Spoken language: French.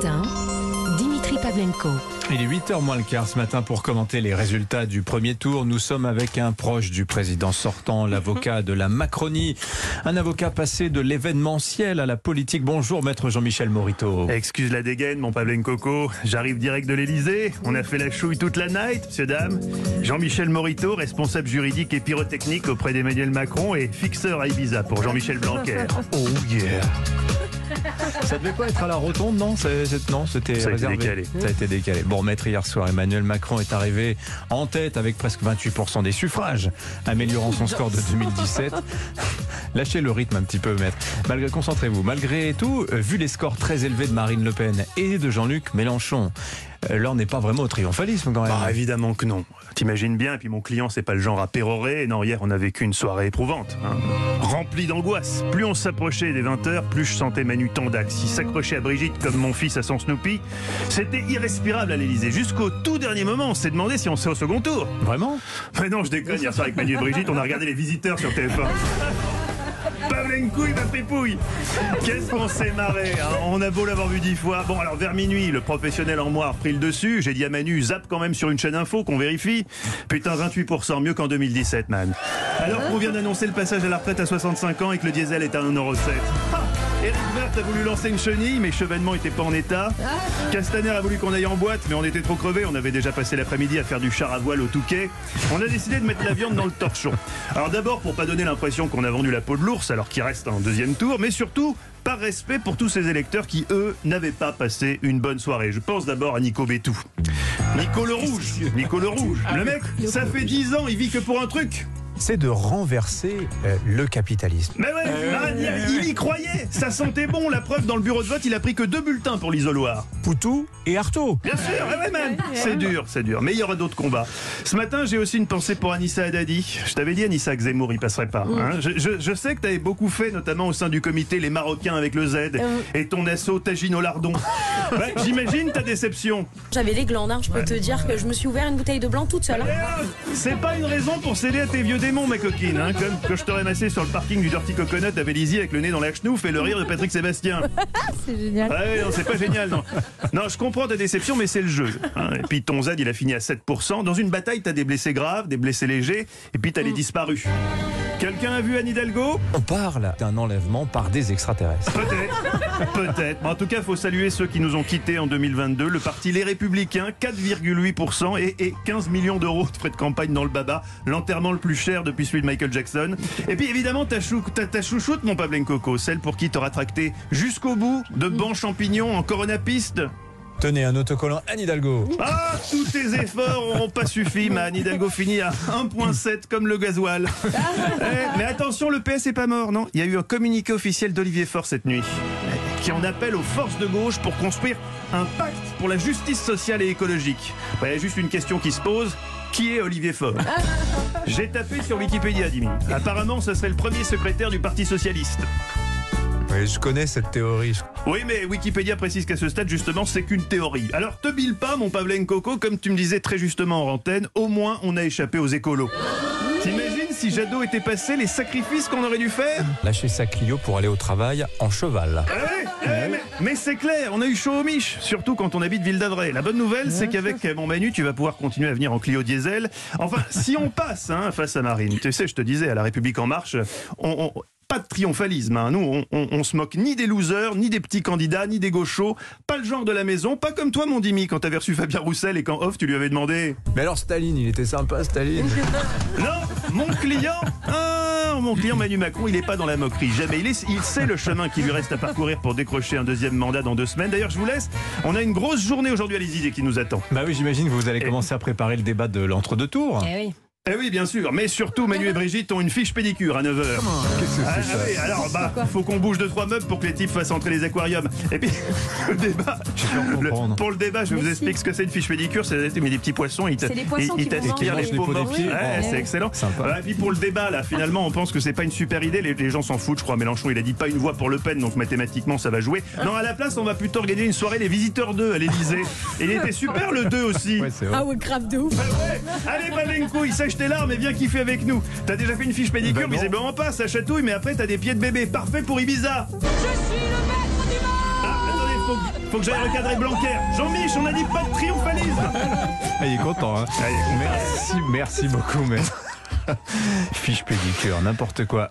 matin, Dimitri Pavlenko. Il est 8h moins le quart ce matin pour commenter les résultats du premier tour. Nous sommes avec un proche du président sortant, l'avocat de la Macronie, un avocat passé de l'événementiel à la politique. Bonjour maître Jean-Michel Morito. Excuse la dégaine, mon Pavlen Coco. J'arrive direct de l'Elysée. On a fait la chouille toute la night, monsieur dame. Jean-Michel Morito, responsable juridique et pyrotechnique auprès d'Emmanuel Macron et fixeur à Ibiza pour Jean-Michel Blanquer. Oh yeah ça devait pas être à la rotonde, non Non, c'était Ça a été réservé. décalé. Ça a été décalé. Bon, maître, hier soir, Emmanuel Macron est arrivé en tête avec presque 28% des suffrages, améliorant son score de 2017. Lâchez le rythme un petit peu, maître. Malgré, concentrez-vous. Malgré tout, euh, vu les scores très élevés de Marine Le Pen et de Jean-Luc Mélenchon, là, on n'est pas vraiment au triomphalisme quand même. Bah évidemment que non. T'imagines bien, et puis mon client c'est pas le genre à pérorer. Non, hier on a vécu une soirée éprouvante, hein. remplie d'angoisse. Plus on s'approchait des 20h, plus je sentais Manu Tandax. Il s'accrochait à Brigitte comme mon fils à son Snoopy. C'était irrespirable à l'Elysée. Jusqu'au tout dernier moment, on s'est demandé si on serait au second tour. Vraiment? Mais non, je déconne. Hier soir avec Manu et Brigitte, on a regardé les visiteurs sur TF1. Pavlenkouille, ma pépouille Qu'est-ce qu'on s'est marré hein. On a beau l'avoir vu dix fois. Bon, alors vers minuit, le professionnel en moi a repris le dessus. J'ai dit à Manu, zappe quand même sur une chaîne info qu'on vérifie. Putain, 28%, mieux qu'en 2017, man. Alors qu'on vient d'annoncer le passage à la retraite à 65 ans et que le diesel est à 1,07€. Ah Eric Vert a voulu lancer une chenille, mais Chevènement était pas en état. Castaner a voulu qu'on aille en boîte, mais on était trop crevés. On avait déjà passé l'après-midi à faire du char à voile au Touquet. On a décidé de mettre la viande dans le torchon. Alors d'abord, pour pas donner l'impression qu'on a vendu la peau de l'ours, alors qu'il reste un deuxième tour, mais surtout par respect pour tous ces électeurs qui, eux, n'avaient pas passé une bonne soirée. Je pense d'abord à Nico Bétou. Nico le Rouge. Nico le Rouge. Le mec, ça fait 10 ans, il vit que pour un truc. C'est de renverser euh, le capitalisme. Mais ouais, man, il, il y croyait. Ça sentait bon. La preuve, dans le bureau de vote, il a pris que deux bulletins pour l'isoloir. Poutou et Artaud. Bien sûr, ouais, ouais, man. C'est dur, c'est dur. Mais il y aura d'autres combats. Ce matin, j'ai aussi une pensée pour Anissa Haddadi. Je t'avais dit, Anissa, que Zemmour, il passerait pas. hein. Je, je- je sais que tu avais beaucoup fait, notamment au sein du comité Les Marocains avec le Z et ton assaut Tagino Lardon. Ouais, J'imagine ta déception. J'avais les glandes, hein. je peux te dire que je me suis ouvert une bouteille de blanc toute seule. hein. C'est pas une raison pour céder à tes vieux démons, ma coquine. Hein, comme que je t'aurais massé sur le parking du Dirty Coconut à Vélizy avec le nez dans la chenouf et le rire de Patrick Sébastien. C'est génial. Ouais, non, c'est pas génial, non. Non, je comprends ta déception, mais c'est le jeu. hein. Et puis ton Z, il a fini à 7%. Dans une bataille, t'as des blessés graves, des blessés légers, et puis t'as les disparus. Quelqu'un a vu Anne Hidalgo? On parle d'un enlèvement par des extraterrestres. Peut-être, peut-être. Mais en tout cas, il faut saluer ceux qui nous ont quittés en 2022. Le parti Les Républicains, 4,8% et, et 15 millions d'euros de frais de campagne dans le baba. L'enterrement le plus cher depuis celui de Michael Jackson. Et puis évidemment, ta, chou, ta, ta chouchoute, mon Pablen Coco, celle pour qui t'auras tracté jusqu'au bout de bons champignons en coronapiste. Tenez un autocollant Anne Hidalgo. Ah, tous tes efforts n'auront pas suffi, man. Hidalgo finit à 1,7 comme le gasoil. Eh, mais attention, le PS est pas mort, non? Il y a eu un communiqué officiel d'Olivier Faure cette nuit eh, qui en appelle aux forces de gauche pour construire un pacte pour la justice sociale et écologique. Bah, Il y a juste une question qui se pose. Qui est Olivier Faure? J'ai tapé sur Wikipédia, Dimi. Apparemment, ce serait le premier secrétaire du Parti Socialiste. Oui, je connais cette théorie. Oui, mais Wikipédia précise qu'à ce stade, justement, c'est qu'une théorie. Alors, te bile pas, mon Pavlen Coco, comme tu me disais très justement en antenne, au moins on a échappé aux écolos. T'imagines si Jadot était passé, les sacrifices qu'on aurait dû faire? Lâcher sa Clio pour aller au travail en cheval. Ouais, eh, mais, mais c'est clair, on a eu chaud au mich, surtout quand on habite Ville d'Avray. La bonne nouvelle, c'est qu'avec mon Manu, tu vas pouvoir continuer à venir en Clio diesel. Enfin, si on passe hein, face à Marine, tu sais, je te disais, à La République En Marche, on- on- pas de triomphalisme. hein. Nous, on, on- on se moque ni des losers, ni des petits candidats, ni des gauchos. Pas le genre de la maison, pas comme toi, mon Dimi, quand t'avais reçu Fabien Roussel et quand off, tu lui avais demandé Mais alors Staline, il était sympa Staline. Non, mon client, ah, mon client Manu Macron, il n'est pas dans la moquerie, jamais. Il, est- il sait le chemin qui lui reste à parcourir pour décrocher un deuxième mandat dans deux semaines. D'ailleurs, je vous laisse. On a une grosse journée aujourd'hui à l'Élysée qui nous attend. Bah oui, j'imagine que vous allez commencer à préparer le débat de l'entre-deux tours. Eh oui. Eh oui, bien sûr. Mais surtout, Manu et Brigitte ont une fiche pédicure à 9h. Qu'est-ce que Ah, c'est ah oui, alors, bah, faut qu'on bouge deux, trois meubles pour que les types fassent entrer les aquariums. Et puis, le débat. le- pour le débat, je vais vous Merci. expliquer ce que c'est une fiche pédicure. C'est mais des petits poissons. Ils C'est les poissons ils- qui ils vont t'aspirent les Les peaux mortes. Ouais, Oh. c'est excellent. Sympa. Et puis pour le débat, là, finalement, on pense que c'est pas une super idée. Les, les gens s'en foutent, je crois. Mélenchon, il a dit pas une voix pour Le Pen, donc mathématiquement, ça va jouer. Non, à la place, on va plutôt organiser une soirée Les Visiteurs 2 à l'Élysée. Et il était super le 2 aussi. Ouais. Ah ouais, grave de ouf. Ouais. Allez, Balenko, il sèche tes larmes et viens kiffer avec nous. T'as déjà fait une fiche pédicure, ben visiblement pas, ça chatouille, mais après t'as des pieds de bébé. Parfait pour Ibiza. Je suis le maître du monde ah, attendez, faut, que j'aille recadrer Blanquer. Jean-Mich, on a dit pas de triomphalisme. Ah, il est content, hein. Ah, Allez, merci, merci beaucoup, mais. Fiche pédicure, n'importe quoi.